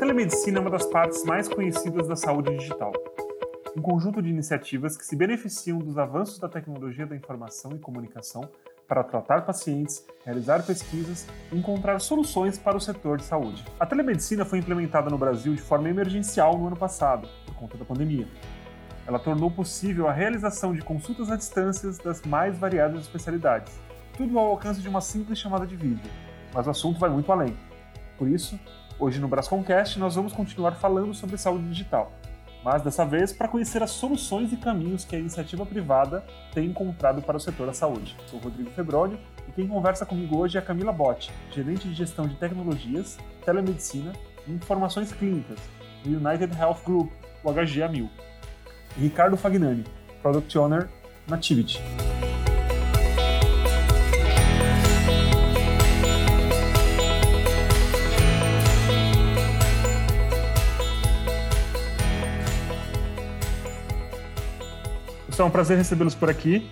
telemedicina é uma das partes mais conhecidas da saúde digital. Um conjunto de iniciativas que se beneficiam dos avanços da tecnologia da informação e comunicação para tratar pacientes, realizar pesquisas e encontrar soluções para o setor de saúde. A telemedicina foi implementada no Brasil de forma emergencial no ano passado, por conta da pandemia. Ela tornou possível a realização de consultas à distância das mais variadas especialidades, tudo ao alcance de uma simples chamada de vídeo. Mas o assunto vai muito além. Por isso, Hoje no Brasconcast nós vamos continuar falando sobre saúde digital, mas dessa vez para conhecer as soluções e caminhos que a iniciativa privada tem encontrado para o setor da saúde. Sou Rodrigo Febroni e quem conversa comigo hoje é Camila Botti, gerente de gestão de tecnologias, telemedicina e informações clínicas do United Health Group, o HGA1000, e Ricardo Fagnani, Product Owner Nativity. É um prazer recebê-los por aqui.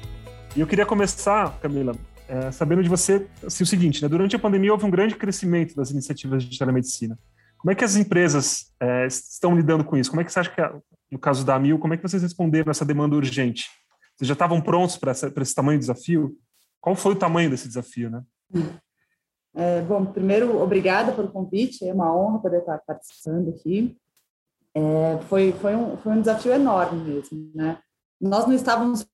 E eu queria começar, Camila, é, sabendo de você assim, o seguinte: né? durante a pandemia houve um grande crescimento das iniciativas de telemedicina. Como é que as empresas é, estão lidando com isso? Como é que você acha que, no caso da Amil, como é que vocês responderam essa demanda urgente? Vocês já estavam prontos para esse tamanho de desafio? Qual foi o tamanho desse desafio, né? É, bom, primeiro, obrigada pelo convite, é uma honra poder estar participando aqui. É, foi, foi, um, foi um desafio enorme mesmo, né? Nós não estávamos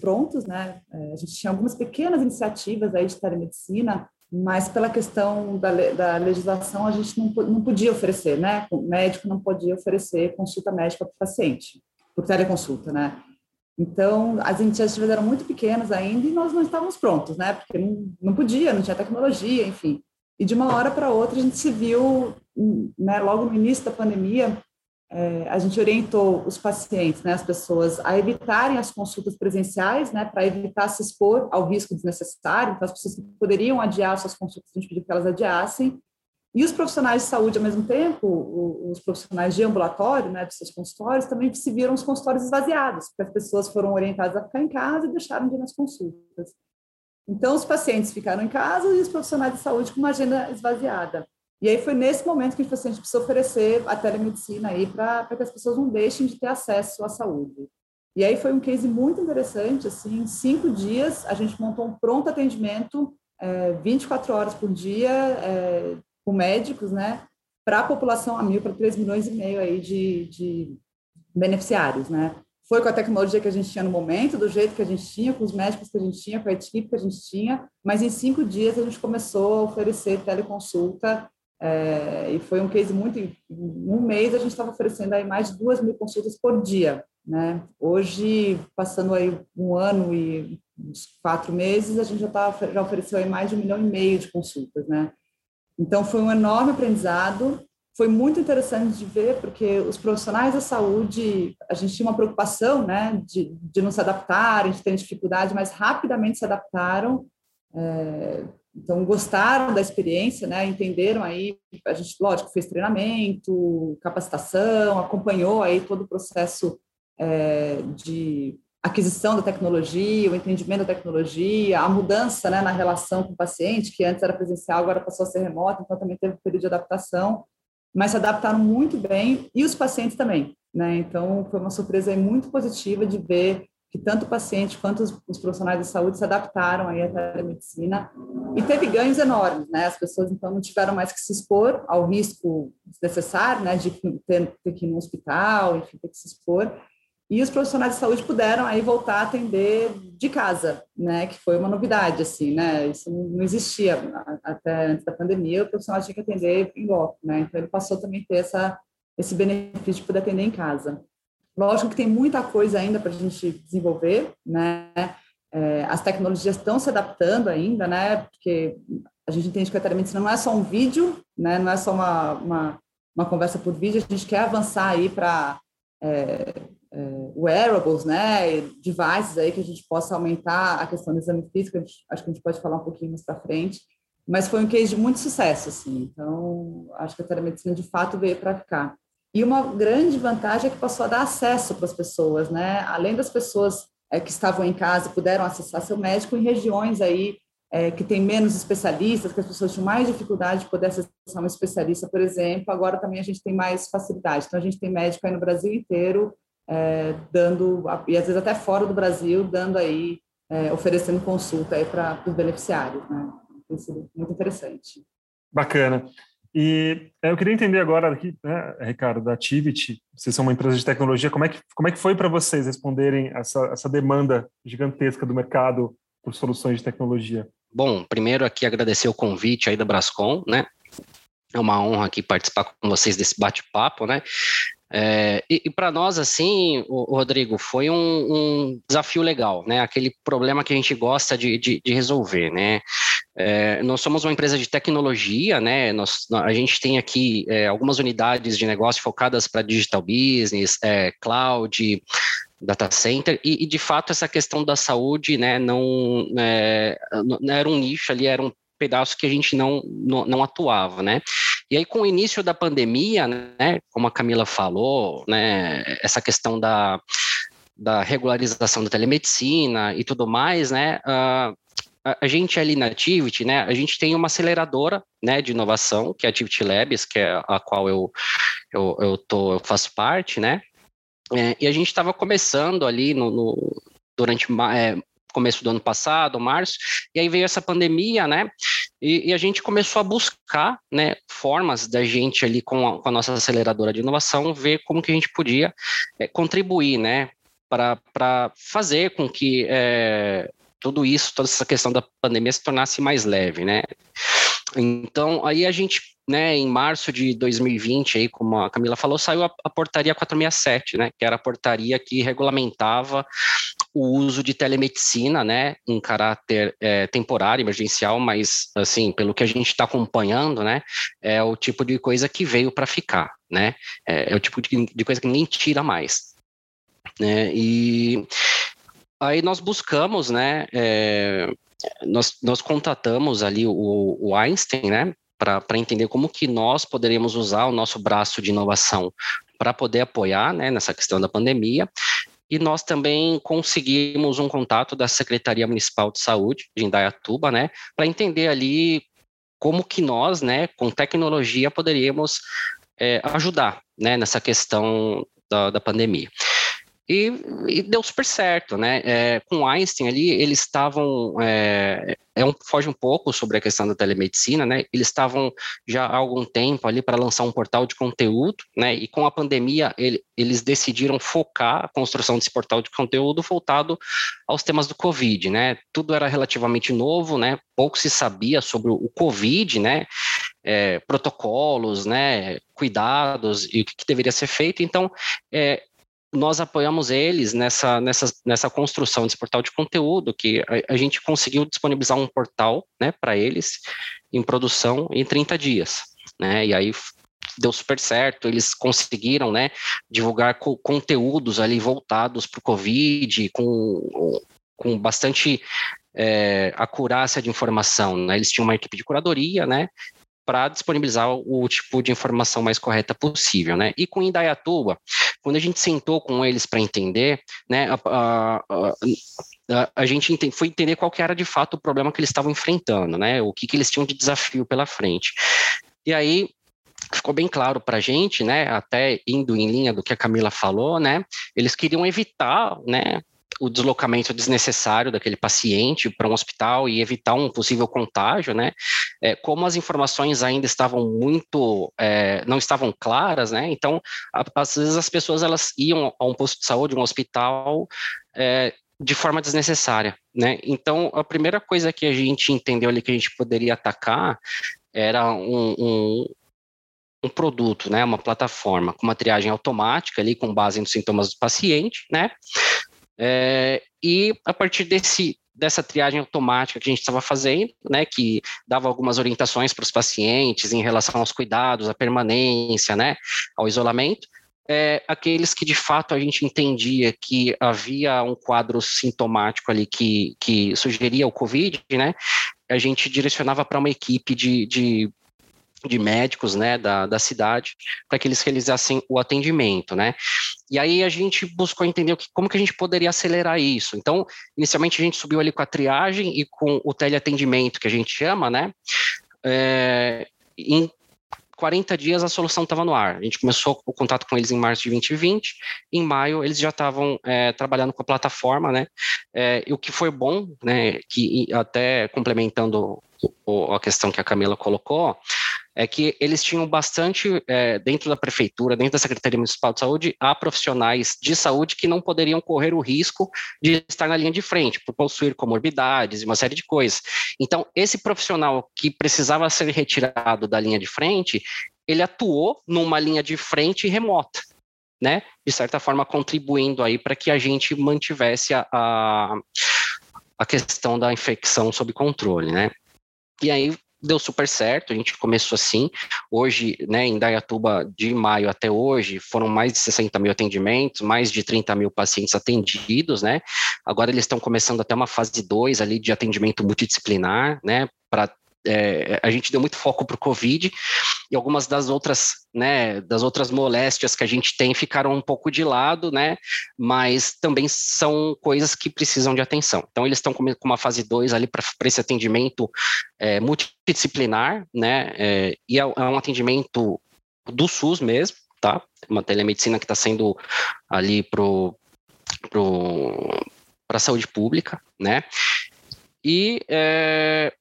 prontos, né? É, a gente tinha algumas pequenas iniciativas aí de telemedicina, mas pela questão da, da legislação a gente não, não podia oferecer, né? O médico não podia oferecer consulta médica para o paciente, por teleconsulta, né? Então, as iniciativas eram muito pequenas ainda e nós não estávamos prontos, né? Porque não, não podia, não tinha tecnologia, enfim. E de uma hora para outra a gente se viu, né, logo no início da pandemia, é, a gente orientou os pacientes, né, as pessoas, a evitarem as consultas presenciais, né, para evitar se expor ao risco desnecessário. Então, as pessoas que poderiam adiar suas consultas, a gente pediu que elas adiassem. E os profissionais de saúde, ao mesmo tempo, os profissionais de ambulatório, né, dos seus consultórios, também se viram os consultórios esvaziados, porque as pessoas foram orientadas a ficar em casa e deixaram de ir nas consultas. Então, os pacientes ficaram em casa e os profissionais de saúde com uma agenda esvaziada. E aí foi nesse momento que a gente precisa oferecer a telemedicina aí para que as pessoas não deixem de ter acesso à saúde. E aí foi um case muito interessante, assim, em cinco dias a gente montou um pronto atendimento, é, 24 horas por dia, é, com médicos, né, para a população a mil, para 3 milhões e meio aí de, de beneficiários, né. Foi com a tecnologia que a gente tinha no momento, do jeito que a gente tinha, com os médicos que a gente tinha, com a equipe que a gente tinha, mas em cinco dias a gente começou a oferecer teleconsulta é, e foi um case muito. Em um mês a gente estava oferecendo aí mais de duas mil consultas por dia. Né? Hoje, passando aí um ano e uns quatro meses, a gente já, tá, já ofereceu aí mais de um milhão e meio de consultas. Né? Então, foi um enorme aprendizado. Foi muito interessante de ver, porque os profissionais da saúde, a gente tinha uma preocupação né, de, de não se adaptarem, de terem dificuldade, mas rapidamente se adaptaram. É, então, gostaram da experiência, né? Entenderam aí, a gente, lógico, fez treinamento, capacitação, acompanhou aí todo o processo é, de aquisição da tecnologia, o entendimento da tecnologia, a mudança né, na relação com o paciente, que antes era presencial, agora passou a ser remota, então também teve um período de adaptação, mas se adaptaram muito bem, e os pacientes também, né? Então, foi uma surpresa muito positiva de ver que tanto o paciente quanto os, os, profissionais de saúde se adaptaram aí à telemedicina e teve ganhos enormes, né? As pessoas então não tiveram mais que se expor ao risco desnecessário, né, de ter, ter que ir no hospital, enfim, ter que se expor. E os profissionais de saúde puderam aí voltar a atender de casa, né? Que foi uma novidade, assim, né? Isso não existia até antes da pandemia. O profissional tinha que atender em loco, né? Então ele passou também a ter essa esse benefício de poder atender em casa. Lógico que tem muita coisa ainda para a gente desenvolver, né? É, as tecnologias estão se adaptando ainda, né? Porque a gente entende que a telemedicina não é só um vídeo, né? Não é só uma, uma, uma conversa por vídeo, a gente quer avançar aí para é, é, wearables, né? Devices aí que a gente possa aumentar a questão do exame físico, gente, acho que a gente pode falar um pouquinho mais para frente, mas foi um case de muito sucesso, assim. Então, acho que a telemedicina de fato veio para ficar. E uma grande vantagem é que passou a dar acesso para as pessoas, né? Além das pessoas é, que estavam em casa puderam acessar seu médico em regiões aí é, que tem menos especialistas, que as pessoas tinham mais dificuldade de poder acessar um especialista, por exemplo, agora também a gente tem mais facilidade. Então, a gente tem médico aí no Brasil inteiro, é, dando, e às vezes até fora do Brasil, dando aí, oferecendo consulta aí para os beneficiários, né? Tem sido muito interessante. Bacana. E é, eu queria entender agora aqui, né, Ricardo, da Tivit, vocês são uma empresa de tecnologia, como é que, como é que foi para vocês responderem essa, essa demanda gigantesca do mercado por soluções de tecnologia? Bom, primeiro aqui agradecer o convite aí da Brascom, né? É uma honra aqui participar com vocês desse bate-papo, né? É, e, e para nós, assim, o, o Rodrigo, foi um, um, desafio legal, né? Aquele problema que a gente gosta de, de, de resolver, né? É, nós somos uma empresa de tecnologia, né? Nós, a gente tem aqui é, algumas unidades de negócio focadas para digital business, é, cloud, data center, e, e, de fato essa questão da saúde, né, não, é, não era um nicho ali, era um pedaço que a gente não, não, não, atuava, né? E aí, com o início da pandemia, né, como a Camila falou, né, essa questão da, da regularização da telemedicina e tudo mais, né, uh, a, gente ali na Activity, né, a gente tem uma aceleradora, né, de inovação, que é a Activity Labs, que é a qual eu, eu, eu, tô, eu faço parte, né, é, e a gente estava começando ali no, no durante é, começo do ano passado, março, e aí veio essa pandemia, né? E, e, a gente começou a buscar, né, formas da gente ali com a, com a nossa aceleradora de inovação ver como que a gente podia é, contribuir, né, para fazer com que é, tudo isso, toda essa questão da pandemia se tornasse mais leve, né? Então, aí a gente né, em março de 2020, aí, como a Camila falou, saiu a, a, portaria 467, né, que era a portaria que regulamentava o uso de telemedicina, né, em caráter é, temporário, emergencial, mas, assim, pelo que a gente está acompanhando, né, é o tipo de coisa que veio para ficar, né, é, é, o tipo de, de coisa que ninguém tira mais, né, e aí nós buscamos, né, é, nós, nós contatamos ali o, o Einstein, né, para entender como que nós poderíamos usar o nosso braço de inovação para poder apoiar né, nessa questão da pandemia. E nós também conseguimos um contato da Secretaria Municipal de Saúde de Indaiatuba, né, para entender ali como que nós, né, com tecnologia, poderíamos é, ajudar né, nessa questão da, da pandemia. E, e, deu super certo, né? É, com Einstein ali, eles estavam. É, é um, foge um pouco sobre a questão da telemedicina, né? Eles estavam já há algum tempo ali para lançar um portal de conteúdo, né? E com a pandemia, ele, eles decidiram focar a construção desse portal de conteúdo voltado aos temas do Covid, né? Tudo era relativamente novo, né? Pouco se sabia sobre o Covid, né? É, protocolos, né? Cuidados e o que, que deveria ser feito. Então, é, nós apoiamos eles nessa, nessa, nessa construção desse portal de conteúdo, que a, a gente conseguiu disponibilizar um portal né, para eles em produção em 30 dias. Né, e aí deu super certo, eles conseguiram né, divulgar co conteúdos ali voltados para o Covid, com, com bastante é, acurácia de informação. Né? Eles tinham uma equipe de curadoria, né? para disponibilizar o tipo de informação mais correta possível, né? E com Indaiatuba, quando a gente sentou com eles para entender, né, a, a, a, a gente foi entender qual que era de fato o problema que eles estavam enfrentando, né? O que, que eles tinham de desafio pela frente. E aí ficou bem claro para a gente, né? Até indo em linha do que a Camila falou, né? Eles queriam evitar, né? O deslocamento desnecessário daquele paciente para um hospital e evitar um possível contágio, né? É, como as informações ainda estavam muito, é, não estavam claras, né? Então, a, às vezes as pessoas elas iam a um posto de saúde, um hospital, é, de forma desnecessária, né? Então, a primeira coisa que a gente entendeu ali que a gente poderia atacar era um, um um produto, né, uma plataforma com uma triagem automática ali com base nos sintomas do paciente, né, é, e a partir desse, dessa triagem automática que a gente estava fazendo, né, que dava algumas orientações para os pacientes em relação aos cuidados, à permanência, né, ao isolamento, é, aqueles que de fato a gente entendia que havia um quadro sintomático ali que, que sugeria o Covid, né, a gente direcionava para uma equipe de, de de médicos, né, da, da cidade, para que eles realizassem o atendimento, né. E aí a gente buscou entender que, como que a gente poderia acelerar isso. Então, inicialmente a gente subiu ali com a triagem e com o teleatendimento, que a gente chama, né, é, em 40 dias a solução estava no ar. A gente começou o contato com eles em março de 2020, em maio eles já estavam é, trabalhando com a plataforma, né? É, e o que foi bom, né? Que até complementando a questão que a Camila colocou, é que eles tinham bastante, é, dentro da prefeitura, dentro da Secretaria Municipal de Saúde, há profissionais de saúde que não poderiam correr o risco de estar na linha de frente, por possuir comorbidades e uma série de coisas. Então, esse profissional que precisava ser retirado da linha de frente, ele atuou numa linha de frente remota. Né, de certa forma contribuindo aí para que a gente mantivesse a, a, a questão da infecção sob controle, né? E aí deu super certo, a gente começou assim. Hoje, né, em Dayatuba, de maio até hoje, foram mais de 60 mil atendimentos, mais de 30 mil pacientes atendidos, né? Agora eles estão começando até uma fase 2 ali de atendimento multidisciplinar, né? Para é, a gente deu muito foco para o Covid e algumas das outras, né, das outras moléstias que a gente tem ficaram um pouco de lado, né, mas também são coisas que precisam de atenção. Então, eles estão com uma fase 2 ali para esse atendimento é, multidisciplinar, né, é, e é, é um atendimento do SUS mesmo, tá, uma telemedicina que está sendo ali pro, pro para a saúde pública, né, e é,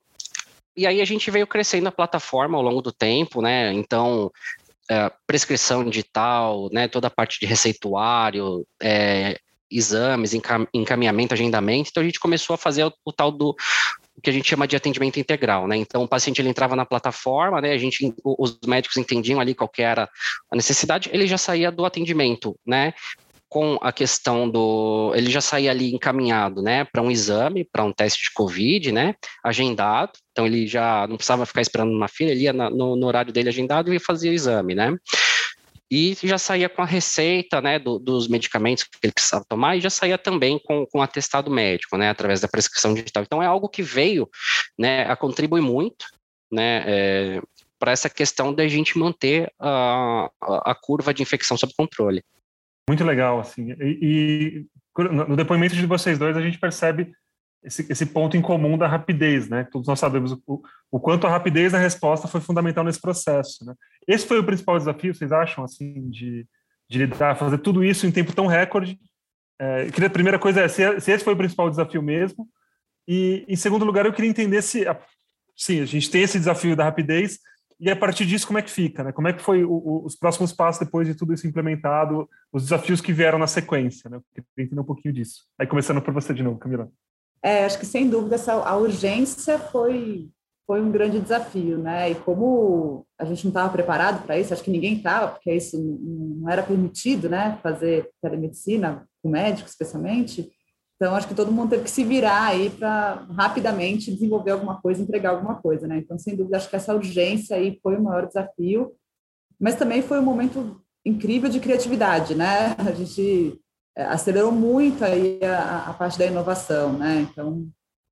e aí a gente veio crescendo a plataforma ao longo do tempo, né? Então, é, prescrição digital, né? Toda a parte de receituário, é, exames, encaminhamento, agendamento. Então a gente começou a fazer o, o tal do o que a gente chama de atendimento integral, né? Então o paciente ele entrava na plataforma, né? A gente, os médicos entendiam ali qual era a necessidade, ele já saía do atendimento, né? Com a questão do. Ele já saía ali encaminhado, né, para um exame, para um teste de Covid, né, agendado. Então, ele já não precisava ficar esperando uma fila, ele ia no, no horário dele agendado e fazia o exame, né. E já saía com a receita, né, do, dos medicamentos que ele precisava tomar e já saía também com, com atestado médico, né, através da prescrição digital. Então, é algo que veio, né, a contribuir muito, né, é, para essa questão da gente manter a, a curva de infecção sob controle. Muito legal, assim. E, e, no depoimento de vocês dois, a gente percebe esse, esse ponto em comum da rapidez, né? Todos nós sabemos o, o quanto a rapidez na resposta foi fundamental nesse processo, né? Esse foi o principal desafio, vocês acham, assim, de, de lidar, fazer tudo isso em tempo tão recorde? É, queria, a primeira coisa é se, se, esse foi o principal desafio mesmo. E, em segundo lugar, eu queria entender se, sim, a gente tem esse desafio da rapidez, e a partir disso, como é que fica? Né? Como é que foi o, o, os próximos passos depois de tudo isso implementado, os desafios que vieram na sequência? Né? Eu queria entender um pouquinho disso. Aí começando por você de novo, Camila. É, acho que sem dúvida essa, a urgência foi, foi um grande desafio, né? E como a gente não estava preparado para isso, acho que ninguém estava, porque isso não era permitido, né? Fazer telemedicina com médico, especialmente. Então, acho que todo mundo teve que se virar aí para rapidamente desenvolver alguma coisa, entregar alguma coisa, né? Então, sem dúvida, acho que essa urgência aí foi o maior desafio, mas também foi um momento incrível de criatividade, né? A gente é, acelerou muito aí a, a parte da inovação, né? Então,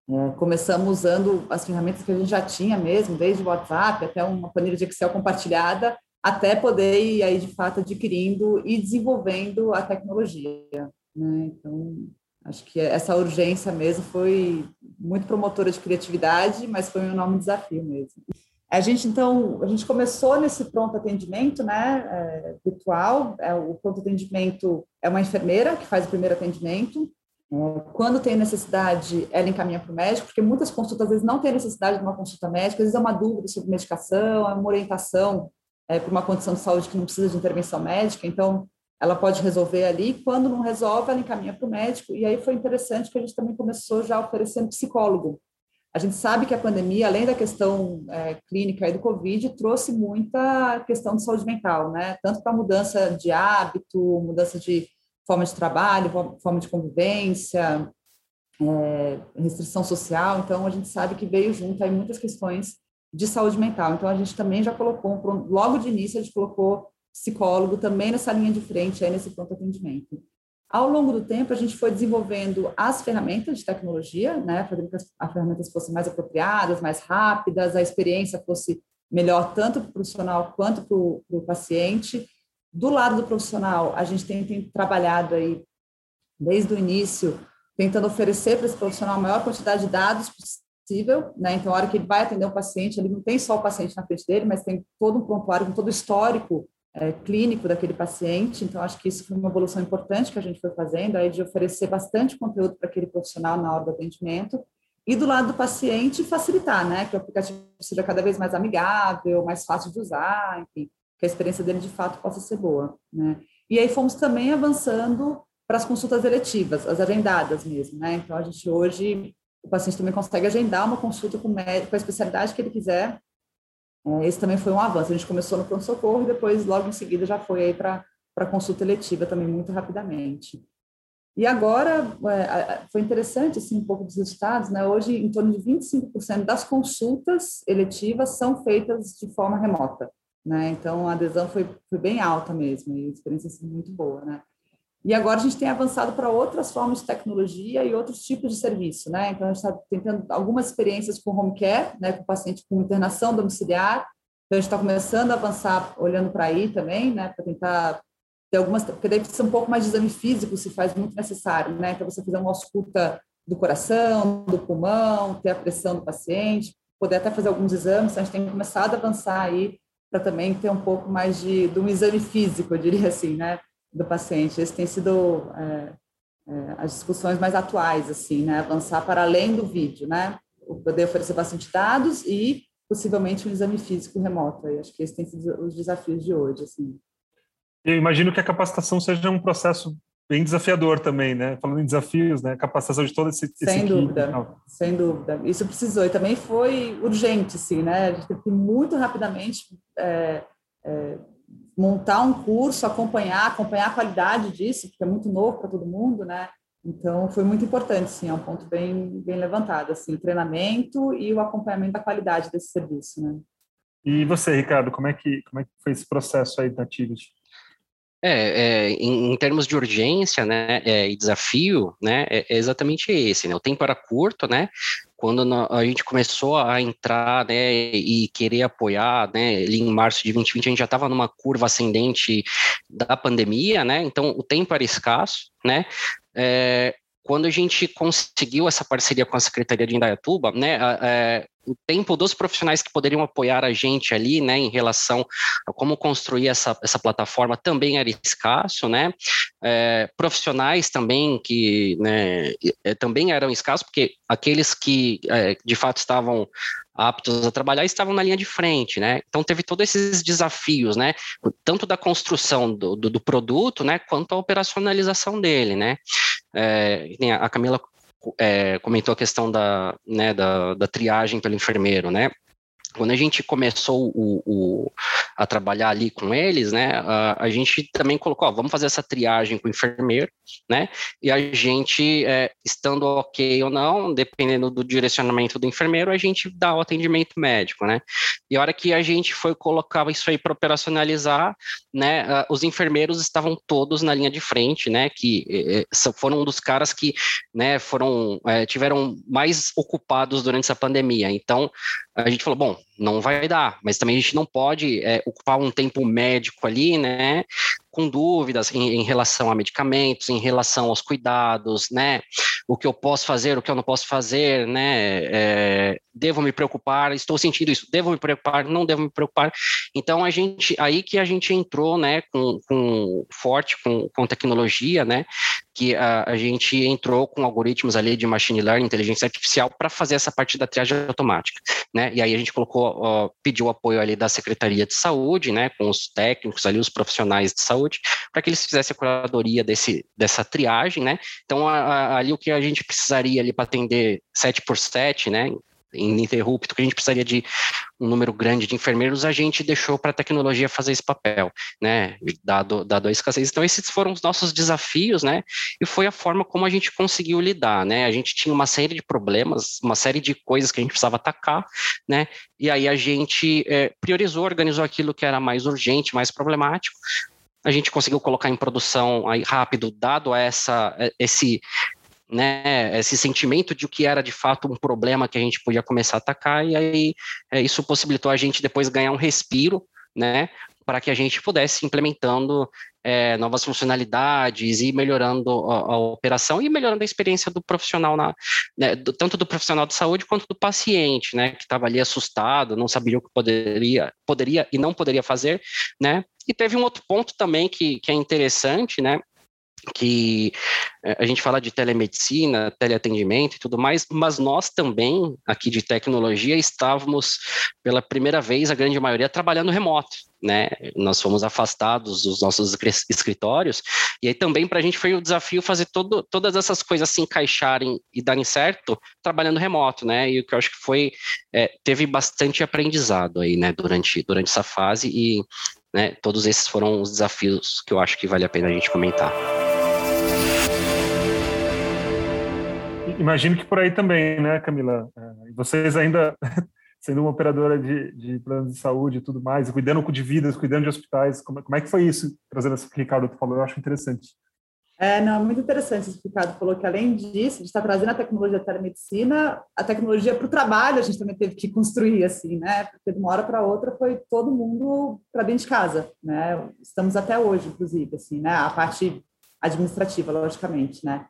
é, começamos usando as ferramentas que a gente já tinha mesmo, desde o WhatsApp até uma planilha de Excel compartilhada, até poder ir aí, de fato, adquirindo e desenvolvendo a tecnologia, né? Então, Acho que essa urgência mesmo foi muito promotora de criatividade, mas foi um enorme desafio mesmo. A gente, então, a gente começou nesse pronto atendimento, né, é, virtual. É, o pronto atendimento é uma enfermeira que faz o primeiro atendimento. É, quando tem necessidade, ela encaminha para o médico, porque muitas consultas, às vezes, não tem necessidade de uma consulta médica, às vezes é uma dúvida sobre medicação, é uma orientação é, para uma condição de saúde que não precisa de intervenção médica. Então, ela pode resolver ali, quando não resolve, ela encaminha para o médico, e aí foi interessante que a gente também começou já oferecendo psicólogo. A gente sabe que a pandemia, além da questão é, clínica e do Covid, trouxe muita questão de saúde mental, né? Tanto para mudança de hábito, mudança de forma de trabalho, forma de convivência, é, restrição social. Então, a gente sabe que veio junto aí muitas questões de saúde mental. Então, a gente também já colocou, logo de início, a gente colocou psicólogo também nessa linha de frente, aí nesse pronto atendimento. Ao longo do tempo, a gente foi desenvolvendo as ferramentas de tecnologia, né, fazendo que as, as ferramentas fossem mais apropriadas, mais rápidas, a experiência fosse melhor tanto para o profissional quanto para o paciente. Do lado do profissional, a gente tem, tem trabalhado aí desde o início, tentando oferecer para esse profissional a maior quantidade de dados possível, né? Então, a hora que ele vai atender um paciente, ele não tem só o paciente na frente dele, mas tem todo um prontuário com todo o histórico é, clínico daquele paciente. Então, acho que isso foi uma evolução importante que a gente foi fazendo, aí de oferecer bastante conteúdo para aquele profissional na hora do atendimento. E do lado do paciente, facilitar, né? Que o aplicativo seja cada vez mais amigável, mais fácil de usar, enfim, que a experiência dele de fato possa ser boa, né? E aí fomos também avançando para as consultas eletivas, as agendadas mesmo, né? Então, a gente hoje, o paciente também consegue agendar uma consulta com, médico, com a especialidade que ele quiser, esse também foi um avanço. A gente começou no pronto-socorro e depois, logo em seguida, já foi aí para a consulta eletiva também muito rapidamente. E agora, é, foi interessante assim, um pouco dos resultados, né? Hoje, em torno de 25% das consultas eletivas são feitas de forma remota, né? Então, a adesão foi, foi bem alta mesmo, e a experiência assim, muito boa, né? E agora a gente tem avançado para outras formas de tecnologia e outros tipos de serviço, né? Então, a gente está tentando algumas experiências com home care, né, com paciente com internação domiciliar. Então, a gente está começando a avançar olhando para aí também, né, para tentar ter algumas, porque daí precisa um pouco mais de exame físico, se faz muito necessário, né? Para você fazer uma ausculta do coração, do pulmão, ter a pressão do paciente, poder até fazer alguns exames. Então, a gente tem começado a avançar aí para também ter um pouco mais de, de um exame físico, eu diria assim, né? Do paciente. Esse tem sido é, é, as discussões mais atuais, assim, né? Avançar para além do vídeo, né? Poder oferecer bastante dados e possivelmente um exame físico remoto. Eu acho que esses têm sido os desafios de hoje, assim. Eu imagino que a capacitação seja um processo bem desafiador também, né? Falando em desafios, né? Capacitação de todo esse Sem dúvida, sem dúvida. Isso precisou e também foi urgente, sim, né? A gente teve que muito rapidamente é, é, montar um curso, acompanhar, acompanhar a qualidade disso, porque é muito novo para todo mundo, né? Então, foi muito importante, sim, é um ponto bem, bem levantado, assim, o treinamento e o acompanhamento da qualidade desse serviço, né? E você, Ricardo, como é que, como é que foi esse processo aí da Activity? É, é em, em, termos de urgência, né, é, e desafio, né, é, é exatamente esse, né, o tempo era curto, né, quando a gente começou a entrar, né, e querer apoiar, né, em março de 2020, a gente já estava numa curva ascendente da pandemia, né, então o tempo era escasso, né, é, quando a gente conseguiu essa parceria com a Secretaria de Indaiatuba, né, é, o tempo dos profissionais que poderiam apoiar a gente ali, né, em relação a como construir essa, essa plataforma também era escasso, né, é, profissionais também que, né, também eram escassos, porque aqueles que é, de fato estavam aptos a trabalhar estavam na linha de frente, né? Então teve todos esses desafios, né? Tanto da construção do, do, do produto, né? Quanto a operacionalização dele, né? É, a Camila é, comentou a questão da, né, da, da triagem pelo enfermeiro, né? Quando a gente começou o, o, a trabalhar ali com eles, né, a, a gente também colocou, ó, vamos fazer essa triagem com o enfermeiro, né, e a gente, é, estando ok ou não, dependendo do direcionamento do enfermeiro, a gente dá o atendimento médico, né, e a hora que a gente foi colocar isso aí para operacionalizar, né, os enfermeiros estavam todos na linha de frente, né, que é, foram um dos caras que, né, foram, é, tiveram mais ocupados durante essa pandemia, então, a gente falou, bom, não vai dar, mas também a gente não pode é, ocupar um tempo médico ali, né, com dúvidas em, em, relação a medicamentos, em relação aos cuidados, né? O que eu posso fazer, o que eu não posso fazer, né? É, devo me preocupar, estou sentindo isso, devo me preocupar, não devo me preocupar. Então a gente, aí que a gente entrou, né, com, com forte com, com tecnologia, né? Que a, a gente entrou com algoritmos ali de machine learning, inteligência artificial, para fazer essa parte da triagem automática, né? E aí a gente colocou, ó, pediu apoio ali da Secretaria de Saúde, né? Com os técnicos ali, os profissionais de saúde para que eles fizessem a curadoria desse, dessa triagem, né? Então, a, a, ali o que a gente precisaria ali para atender 7 por 7, né? Ininterrupto, que a gente precisaria de um número grande de enfermeiros, a gente deixou para a tecnologia fazer esse papel, né, dado, dado a escassez. Então, esses foram os nossos desafios, né, e foi a forma como a gente conseguiu lidar, né, a gente tinha uma série de problemas, uma série de coisas que a gente precisava atacar, né, e aí a gente é, priorizou, organizou aquilo que era mais urgente, mais problemático, a gente conseguiu colocar em produção aí rápido, dado essa, esse né, esse sentimento de o que era de fato um problema que a gente podia começar a atacar, e aí é, isso possibilitou a gente depois ganhar um respiro, né, para que a gente pudesse implementando é, novas funcionalidades e melhorando a, a, operação e melhorando a experiência do profissional, na, né, do, tanto do profissional de saúde quanto do paciente, né, que estava ali assustado, não sabia o que poderia, poderia e não poderia fazer, né, e teve um outro ponto também que, que é interessante, né, que eh, a gente fala de telemedicina, teleatendimento e tudo mais, mas nós também, aqui de tecnologia, estávamos pela primeira vez, a grande maioria, trabalhando remoto, né? Nós fomos afastados dos nossos escritórios, e aí também para a gente foi o desafio fazer todo, todas essas coisas se encaixarem e darem certo trabalhando remoto, né? E o que eu acho que foi, é, teve bastante aprendizado aí, né, durante, durante essa fase, e né, todos esses foram os desafios que eu acho que vale a pena a gente comentar. Imagino que por aí também, né, Camila? É, vocês ainda sendo uma operadora de, de planos de saúde e tudo mais, cuidando de vidas, cuidando de hospitais, como, como é que foi isso, trazendo isso que o Ricardo falou? Eu acho interessante. É, não, muito interessante isso que o Ricardo falou, que além disso, a gente está trazendo a tecnologia da telemedicina, a tecnologia para o trabalho a gente também teve que construir, assim, né? Porque de uma hora para outra foi todo mundo para dentro de casa, né? Estamos até hoje, inclusive, assim, né? A parte administrativa, logicamente, né?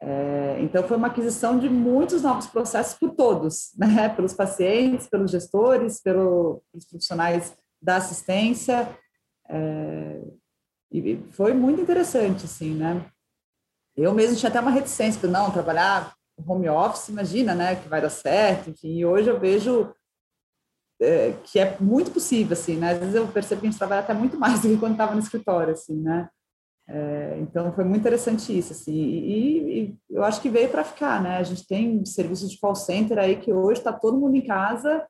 É, então, foi uma aquisição de muitos novos processos por todos, né? pelos pacientes, pelos gestores, pelo, pelos profissionais da assistência. É, e foi muito interessante, assim, né? Eu mesmo tinha até uma reticência, não, trabalhar home office, imagina, né, que vai dar certo, enfim, e hoje eu vejo é, que é muito possível, assim, né? Às vezes eu percebo que a gente trabalha até muito mais do que quando estava no escritório, assim, né? É, então foi muito interessante isso, assim, e, e eu acho que veio para ficar, né? A gente tem serviços de call center aí que hoje está todo mundo em casa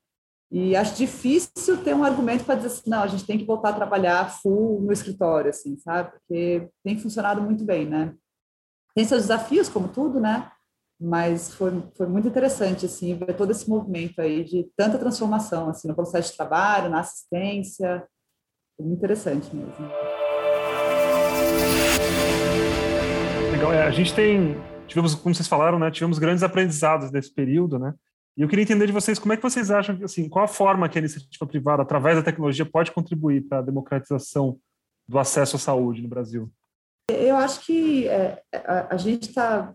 e acho difícil ter um argumento para dizer assim, não, a gente tem que voltar a trabalhar full no escritório, assim, sabe? Porque tem funcionado muito bem, né? Tem seus desafios, como tudo, né? Mas foi, foi muito interessante, assim, ver todo esse movimento aí de tanta transformação, assim, no processo de trabalho, na assistência, foi muito interessante mesmo. Legal, é, a gente tem, tivemos, como vocês falaram, né, tivemos grandes aprendizados nesse período, né, e eu queria entender de vocês como é que vocês acham, assim, qual a forma que a iniciativa privada, através da tecnologia, pode contribuir para a democratização do acesso à saúde no Brasil? Eu acho que é, a, a, gente está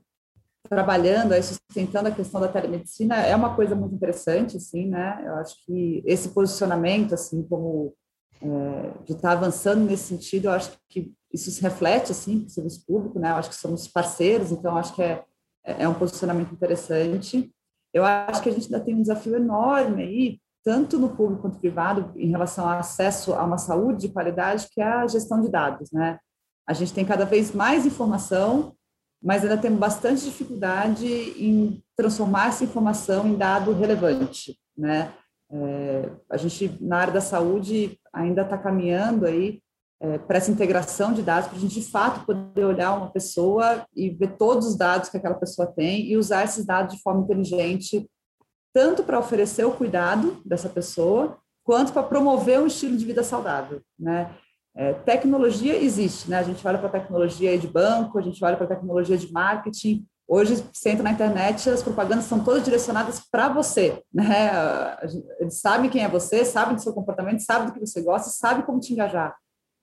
trabalhando, aí, sustentando a questão da telemedicina, é uma coisa muito interessante, assim, né? Eu acho que esse posicionamento, assim, como é, de estar tá avançando nesse sentido, eu acho que isso se reflete assim no serviço público, né? Eu acho que somos parceiros, então acho que é, é um posicionamento interessante. Eu acho que a gente ainda tem um desafio enorme aí, tanto no público quanto no privado, em relação ao acesso a uma saúde de qualidade, que é a gestão de dados, né? A gente tem cada vez mais informação, mas ainda temos bastante dificuldade em transformar essa informação em dado relevante, né? É, a gente, na área da saúde, ainda está caminhando aí é, para essa integração de dados, para a gente de fato poder olhar uma pessoa e ver todos os dados que aquela pessoa tem e usar esses dados de forma inteligente, tanto para oferecer o cuidado dessa pessoa, quanto para promover um estilo de vida saudável, né? É, tecnologia existe, né? A gente olha para tecnologia de banco, a gente olha para tecnologia de marketing. Hoje, você entra na internet, as propagandas são todas direcionadas para você, né? Eles sabem quem é você, sabem do seu comportamento, sabem do que você gosta, sabem como te engajar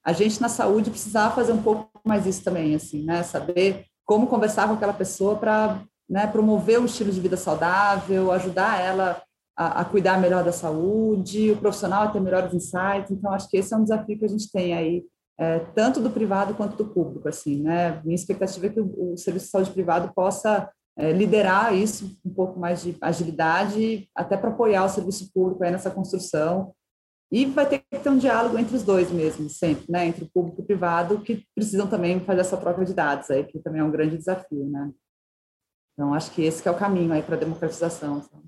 a gente na saúde precisava fazer um pouco mais isso também, assim, né? Saber como conversar com aquela pessoa para né, promover um estilo de vida saudável, ajudar ela a, a, cuidar melhor da saúde, o profissional a ter melhores insights. Então, acho que esse é um desafio que a gente tem aí, é, tanto do privado quanto do público, assim, né? Minha expectativa é que o, o serviço de saúde privado possa é, liderar isso, um pouco mais de agilidade, até para apoiar o serviço público nessa construção e vai ter que ter um diálogo entre os dois mesmo, sempre, né? Entre o público e o privado, que precisam também fazer essa troca de dados aí, que também é um grande desafio, né? Então, acho que esse que é o caminho aí para a democratização. Sabe?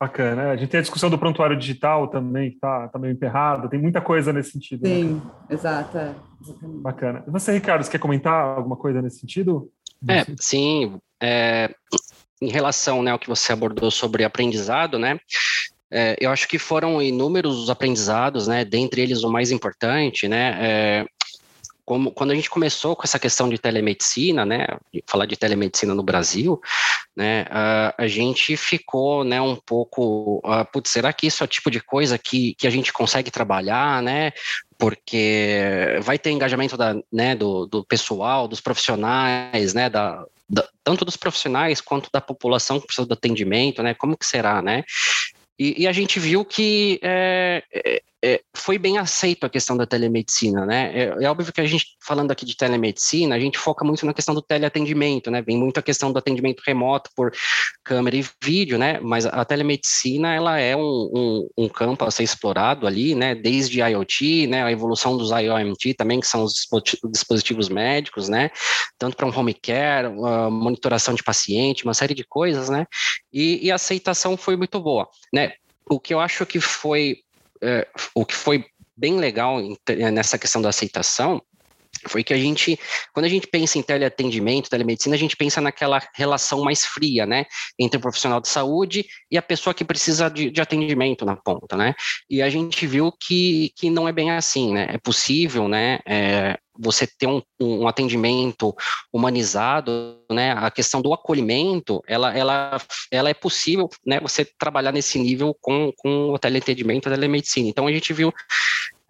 Bacana. A gente tem a discussão do prontuário digital também, que está tá meio emperrada, tem muita coisa nesse sentido. Né? Sim, né? exato. É. Bacana. E você, Ricardo, você quer comentar alguma coisa nesse sentido? É, sim. É, em relação né, ao que você abordou sobre aprendizado, né? É, eu acho que foram inúmeros os aprendizados, né? Dentre eles o mais importante, né? É, como, quando a gente começou com essa questão de telemedicina, né, falar de telemedicina no Brasil, né, a, a gente ficou, né, um pouco, uh, putz, será que isso é o tipo de coisa que, que a gente consegue trabalhar, né, porque vai ter engajamento da, né, do, do pessoal, dos profissionais, né, da, da, tanto dos profissionais quanto da população que precisa do atendimento, né, como que será, né, e, e a gente viu que é, é, foi bem aceito a questão da telemedicina, né? É, é, óbvio que a gente, falando aqui de telemedicina, a gente foca muito na questão do teleatendimento, né? Vem muito a questão do atendimento remoto por câmera e vídeo, né? Mas a telemedicina, ela é um, um, um campo a ser explorado ali, né? Desde IoT, né? A evolução dos IoMT também, que são os dispositivos médicos, né? Tanto para um home care, monitoração de paciente, uma série de coisas, né? E, e a aceitação foi muito boa, né? O que eu acho que foi é, o que foi bem legal nessa questão da aceitação foi que a gente, quando a gente pensa em teleatendimento, telemedicina, a gente pensa naquela relação mais fria, né, entre o profissional de saúde e a pessoa que precisa de, de atendimento na ponta, né, e a gente viu que, que não é bem assim, né, é possível, né, é, você ter um, um, atendimento humanizado, né, a questão do acolhimento, ela, ela, ela é possível, né, você trabalhar nesse nível com, com o teleatendimento, a telemedicina. Então, a gente viu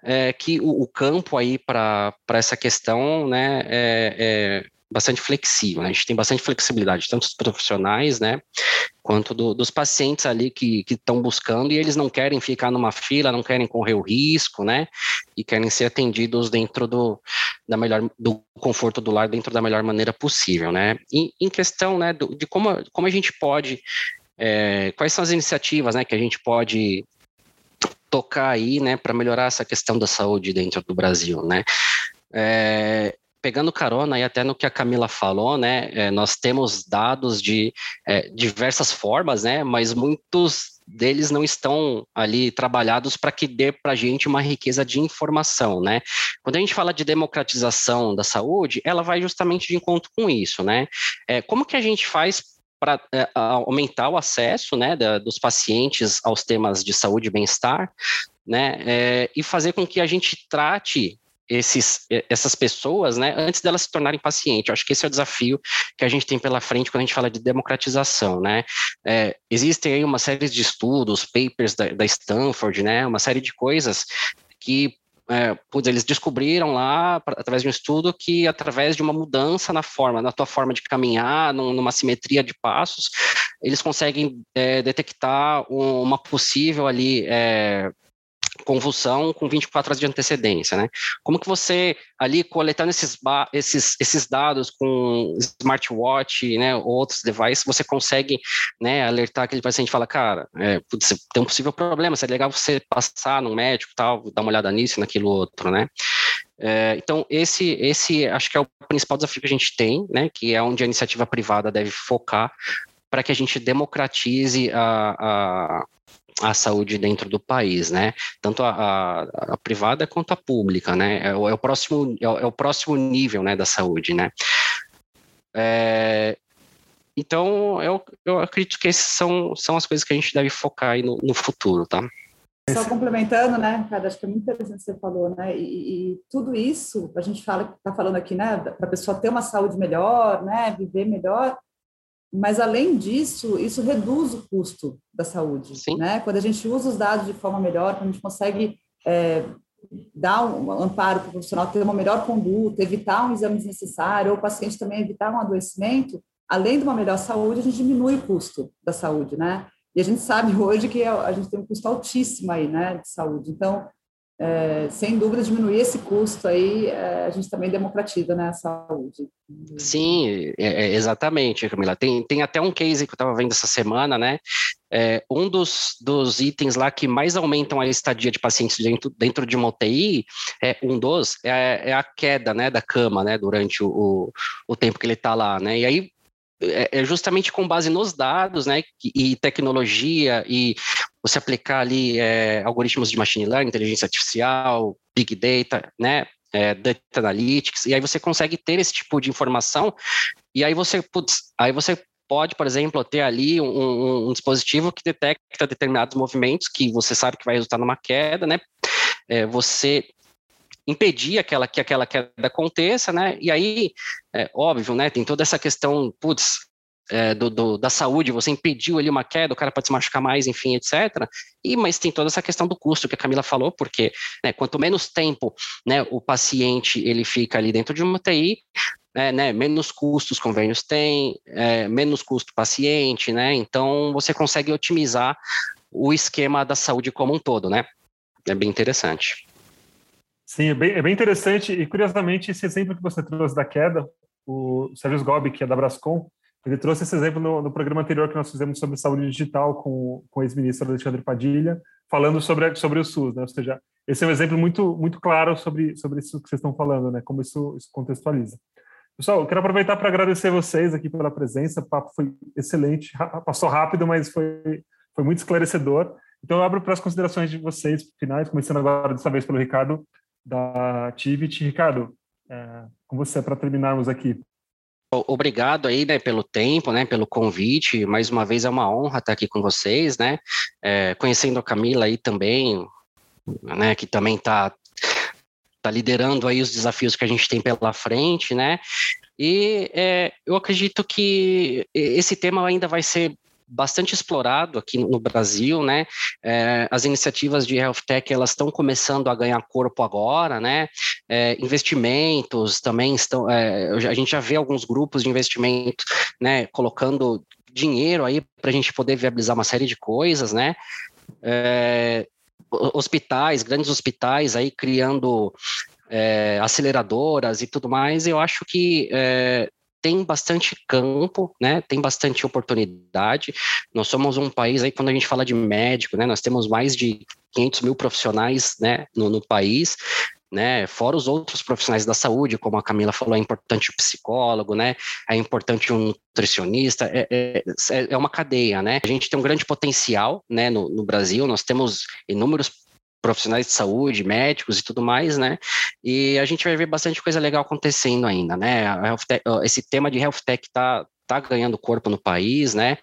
é, que o, o, campo aí para essa questão, né, é, é bastante flexível, né? a gente tem bastante flexibilidade, tanto dos profissionais, né, quanto do, dos pacientes ali que estão buscando e eles não querem ficar numa fila, não querem correr o risco, né, e querem ser atendidos dentro do, da melhor, do conforto do lar, dentro da melhor maneira possível, né. E, em questão, né, do, de como, como a gente pode, é, quais são as iniciativas, né, que a gente pode tocar aí, né, para melhorar essa questão da saúde dentro do Brasil, né. É, pegando carona e até no que a Camila falou, né, é, nós temos dados de é, diversas formas, né, mas muitos deles não estão ali trabalhados para que dê para a gente uma riqueza de informação, né? Quando a gente fala de democratização da saúde, ela vai justamente de encontro com isso, né? É, como que a gente faz para é, aumentar o acesso, né, da, dos pacientes aos temas de saúde e bem-estar, né, é, e fazer com que a gente trate esses, essas pessoas, né, antes delas se tornarem pacientes. Eu acho que esse é o desafio que a gente tem pela frente quando a gente fala de democratização, né. É, existem aí uma série de estudos, papers da, da Stanford, né, uma série de coisas que é, putz, eles descobriram lá, através de um estudo, que através de uma mudança na forma, na tua forma de caminhar, numa simetria de passos, eles conseguem é, detectar uma possível ali é, convulsão com 24 horas de antecedência, né? Como que você, ali, coletando esses, esses, esses dados com smartwatch, né, ou outros devices, você consegue, né, alertar aquele paciente e falar, cara, é, putz, tem um possível problema, seria legal você passar no médico tal, dar uma olhada nisso, naquilo outro, né? É, então, esse, esse acho que é o principal desafio que a gente tem, né, que é onde a iniciativa privada deve focar para que a gente democratize a, a a saúde dentro do país, né? Tanto a, a, a privada quanto a pública, né? É o, é o próximo é o, é o, próximo nível, né, da saúde, né? É, então, eu, eu acredito que essas são, são as coisas que a gente deve focar aí no, no futuro, tá? Só complementando, né, cara, acho que é muito interessante o que você falou, né, e, e tudo isso, a gente fala, está falando aqui, né, para a pessoa ter uma saúde melhor, né, viver melhor, mas, além disso, isso reduz o custo da saúde. Sim. Né? Quando a gente usa os dados de forma melhor, quando a gente consegue é, dar um amparo para o profissional ter uma melhor conduta, evitar um exame desnecessário, ou o paciente também evitar um adoecimento, além de uma melhor saúde, a gente diminui o custo da saúde, né? E a gente sabe hoje que a gente tem um custo altíssimo aí, né, de saúde. Então, é, sem dúvida, diminuir esse custo aí, é, a gente também democratiza né, a saúde. Sim, é, é exatamente, Camila. Tem, tem até um case que eu estava vendo essa semana, né? É, um dos, dos itens lá que mais aumentam a estadia de pacientes dentro, dentro de uma UTI, é, um dos, é, é a queda né, da cama, né? Durante o, o, o tempo que ele está lá, né? E aí é, é justamente com base nos dados, né, e tecnologia e você aplicar ali é, algoritmos de machine learning, inteligência artificial, big data, né, é, data analytics, e aí você consegue ter esse tipo de informação, e aí você, putz, aí você pode, por exemplo, ter ali um, um, um, dispositivo que detecta determinados movimentos que você sabe que vai resultar numa queda, né? É, você impedir aquela, que aquela queda aconteça, né? E aí, é óbvio, né? Tem toda essa questão, putz, é, do, do, da saúde, você impediu ali uma queda, o cara pode se machucar mais, enfim, etc. E, mas tem toda essa questão do custo que a Camila falou, porque né, quanto menos tempo né, o paciente ele fica ali dentro de uma UTI, é, né, menos custos convênios tem, é, menos custo paciente, né? Então você consegue otimizar o esquema da saúde como um todo, né? É bem interessante. Sim, é bem, é bem interessante e curiosamente esse exemplo que você trouxe da queda, o Sérgio Gobi, que é da Brascom, ele trouxe esse exemplo no, no, programa anterior que nós fizemos sobre saúde digital com, com o ex-ministro Alexandre Padilha, falando sobre, sobre o SUS, né? Ou seja, esse é um exemplo muito, muito claro sobre, sobre isso que vocês estão falando, né? Como isso, isso contextualiza. Pessoal, eu quero aproveitar para agradecer vocês aqui pela presença. O papo foi excelente, passou rápido, mas foi, foi muito esclarecedor. Então, eu abro para as considerações de vocês finais, começando agora dessa vez pelo Ricardo da Tivit. Ricardo, é, com você para terminarmos aqui. Obrigado aí, né, pelo tempo, né, pelo convite. Mais uma vez é uma honra estar aqui com vocês, né, é, conhecendo a Camila aí também, né, que também está tá liderando aí os desafios que a gente tem pela frente, né, e é, eu acredito que esse tema ainda vai ser bastante explorado aqui no Brasil, né? É, as iniciativas de health tech elas estão começando a ganhar corpo agora, né? É, investimentos também estão. É, a gente já vê alguns grupos de investimento, né? Colocando dinheiro aí para a gente poder viabilizar uma série de coisas, né? É, hospitais, grandes hospitais aí criando é, aceleradoras e tudo mais, eu acho que é, tem bastante campo, né? Tem bastante oportunidade. Nós somos um país aí quando a gente fala de médico, né? Nós temos mais de 500 mil profissionais, né? No, no país. Né, fora os outros profissionais da saúde, como a Camila falou, é importante o psicólogo, né, é importante um nutricionista, é, é, é uma cadeia, né, a gente tem um grande potencial, né, no, no Brasil, nós temos inúmeros profissionais de saúde, médicos e tudo mais, né? E a gente vai ver bastante coisa legal acontecendo ainda, né? esse tema de health tech está tá ganhando corpo no país, né?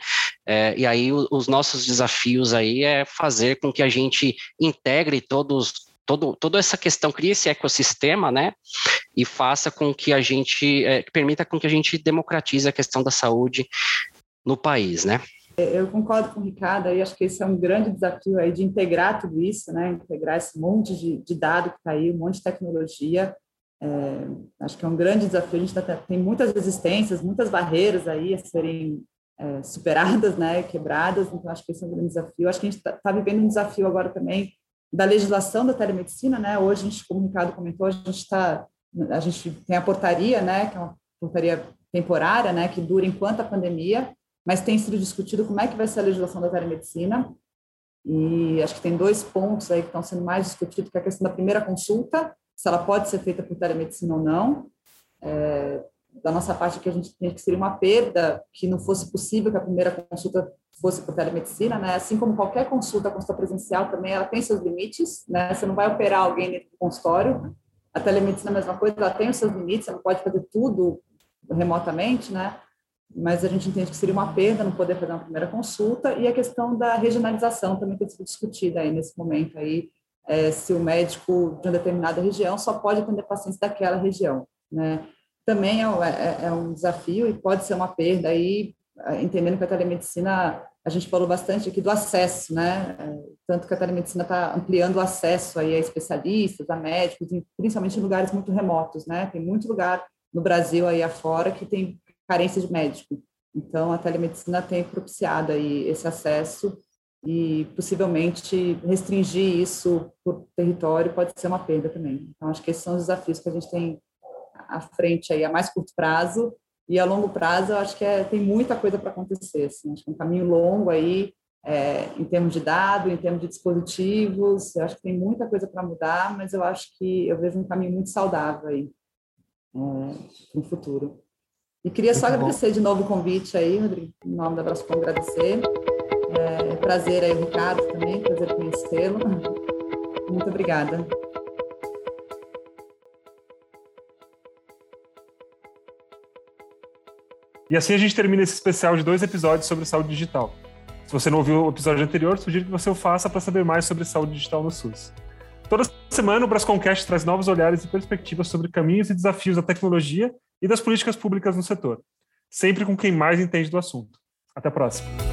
É, e aí o, os nossos desafios aí é fazer com que a gente integre todos todo, toda essa questão, crie esse ecossistema, né? E faça com que a gente, é, permita com que a gente democratize a questão da saúde no país, né? Eu concordo com o Ricardo, aí acho que esse é um grande desafio aí de integrar tudo isso, né? Integrar esse monte de, de dado que está aí, um monte de tecnologia. É, acho que é um grande desafio. A gente tá, tem muitas resistências, muitas barreiras aí a serem é, superadas, né? Quebradas. Então acho que esse é um grande desafio. Acho que a gente está tá vivendo um desafio agora também da legislação da telemedicina, né? Hoje a gente, como o Ricardo comentou, a gente está, a gente tem a portaria, né? Que é uma portaria temporária, né? Que dura enquanto a pandemia mas tem sido discutido como é que vai ser a legislação da telemedicina, e acho que tem dois pontos aí que estão sendo mais discutidos, que é a questão da primeira consulta, se ela pode ser feita por telemedicina ou não. É, da nossa parte, que a gente tem que seria uma perda que não fosse possível que a primeira consulta fosse por telemedicina, né? Assim como qualquer consulta, consulta presencial também, ela tem seus limites, né? Você não vai operar alguém dentro do consultório. A telemedicina é a mesma coisa, ela tem os seus limites, você não pode fazer tudo remotamente, né? Mas a gente entende que seria uma perda não poder fazer uma primeira consulta e a questão da regionalização também tem sido discutida aí nesse momento aí é, se o médico de uma determinada região só pode atender pacientes daquela região, né? Também é, é, é um desafio e pode ser uma perda aí, entendendo que a telemedicina, a gente falou bastante aqui do acesso, né? É, tanto que a telemedicina está ampliando o acesso aí a especialistas, a médicos, principalmente em lugares muito remotos, né? Tem muito lugar no Brasil aí afora que tem carência de médico. Então, a telemedicina tem propiciado aí esse acesso e possivelmente restringir isso por território pode ser uma perda também. Então, acho que esses são os desafios que a gente tem à frente aí a mais curto prazo e a longo prazo, eu acho que é, tem muita coisa para acontecer. Assim, acho que é um caminho longo aí é, em termos de dados, em termos de dispositivos. Eu acho que tem muita coisa para mudar, mas eu acho que eu vejo um caminho muito saudável aí é, no futuro. E queria só agradecer de novo o convite aí, Rodrigo, em nome da Brascom, agradecer. É, prazer aí, Ricardo, também, prazer conhecê-lo. Muito obrigada. E assim a gente termina esse especial de dois episódios sobre saúde digital. Se você não ouviu o episódio anterior, sugiro que você o faça para saber mais sobre saúde digital no SUS. Toda semana o Brasconcast traz novos olhares e perspectivas sobre caminhos e desafios da tecnologia e das políticas públicas no setor, sempre com quem mais entende do assunto. Até a próxima.